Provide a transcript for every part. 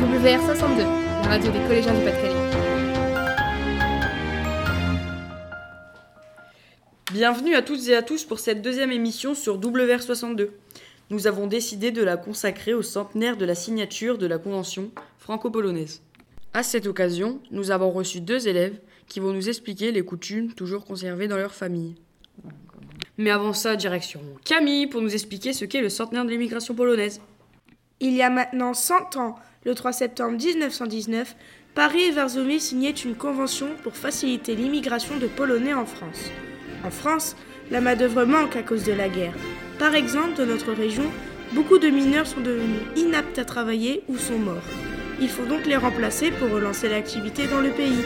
WR62, la radio des collégiens du Pas-de-Calais. Bienvenue à toutes et à tous pour cette deuxième émission sur WR62. Nous avons décidé de la consacrer au centenaire de la signature de la Convention franco-polonaise. À cette occasion, nous avons reçu deux élèves qui vont nous expliquer les coutumes toujours conservées dans leur famille. Mais avant ça, direction Camille pour nous expliquer ce qu'est le centenaire de l'immigration polonaise. Il y a maintenant 100 ans, le 3 septembre 1919, Paris et Varsovie signaient une convention pour faciliter l'immigration de Polonais en France. En France, la main-d'œuvre manque à cause de la guerre. Par exemple, dans notre région, beaucoup de mineurs sont devenus inaptes à travailler ou sont morts. Il faut donc les remplacer pour relancer l'activité dans le pays.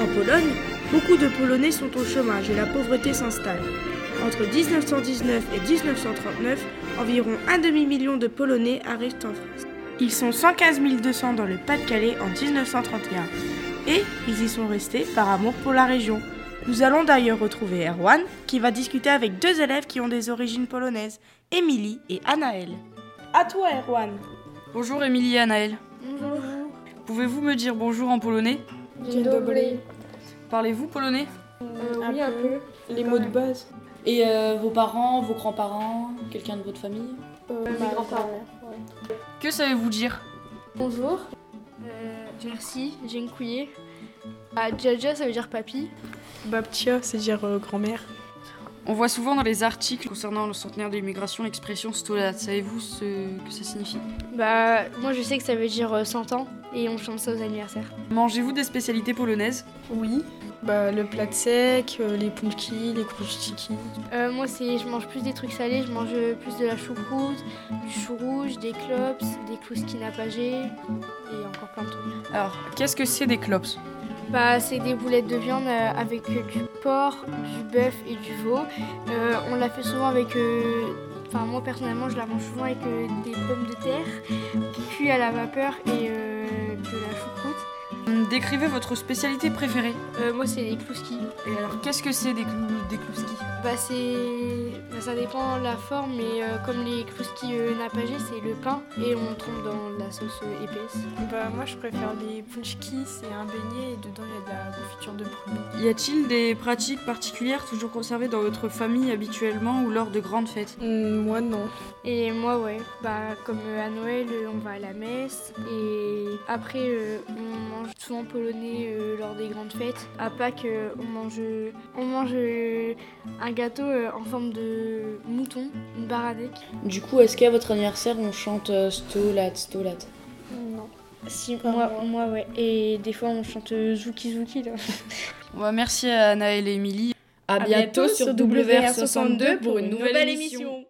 En Pologne, beaucoup de Polonais sont au chômage et la pauvreté s'installe. Entre 1919 et 1939, environ un demi-million de Polonais arrivent en France. Ils sont 115 200 dans le Pas-de-Calais en 1931. Et ils y sont restés par amour pour la région. Nous allons d'ailleurs retrouver Erwan, qui va discuter avec deux élèves qui ont des origines polonaises, Émilie et Anaël. À toi, Erwan. Bonjour Émilie et Anaël. Bonjour. Pouvez-vous me dire bonjour en polonais? Dzień dobry. Parlez-vous polonais? Euh, oui, un peu. Les mots de base. Et euh, vos parents, vos grands-parents, quelqu'un de votre famille? Euh, mes grands-parents. Que savez-vous dire? Bonjour. Euh, merci, dziękuję. Ah, Jaja, ça veut dire papy. Babtia, c'est dire euh, grand-mère. On voit souvent dans les articles concernant le centenaire de l'immigration l'expression stolat. Savez-vous ce que ça signifie? Bah, moi je sais que ça veut dire euh, 100 ans et on chante ça aux anniversaires. Mangez-vous des spécialités polonaises? Oui. Bah, le plat de sec, euh, les punki, les kruszczyki. Euh, moi, c'est, je mange plus des trucs salés, je mange plus de la choucroute, du chou rouge, des clops, des klouski napagés et encore plein de trucs. Alors, qu'est-ce que c'est des clops? Bah, c'est des boulettes de viande euh, avec euh, du porc, du bœuf et du veau. Euh, on la fait souvent avec. euh, Enfin, moi personnellement, je la mange souvent avec euh, des pommes de terre cuits à la vapeur et euh, Décrivez votre spécialité préférée. Euh, moi, c'est les klouski. Et alors, qu'est-ce que c'est des, clou- des klouski Bah, c'est. bah, ça dépend de la forme, mais euh, comme les klouski euh, napagés, c'est le pain et on trempe dans la sauce euh, épaisse. Bah moi je préfère les punchki, c'est un beignet et dedans il y a de la confiture de prune. Y a-t-il des pratiques particulières toujours conservées dans votre famille habituellement ou lors de grandes fêtes? Moi non. Et moi, ouais, bah, comme euh, à Noël, euh, on va à la messe et après, euh, on mange souvent polonais euh, lors des grandes fêtes. À Pâques, euh, on mange, on mange euh, un gâteau euh, en forme de mouton, une baranek. Du coup, est-ce qu'à votre anniversaire on chante euh, Stolat, Stolat Non. Si, moi, moi, ouais. Et des fois, on chante euh, Zouki Zouki, là. Merci à Anaël et Émilie. À bientôt sur WR62 pour une nouvelle émission.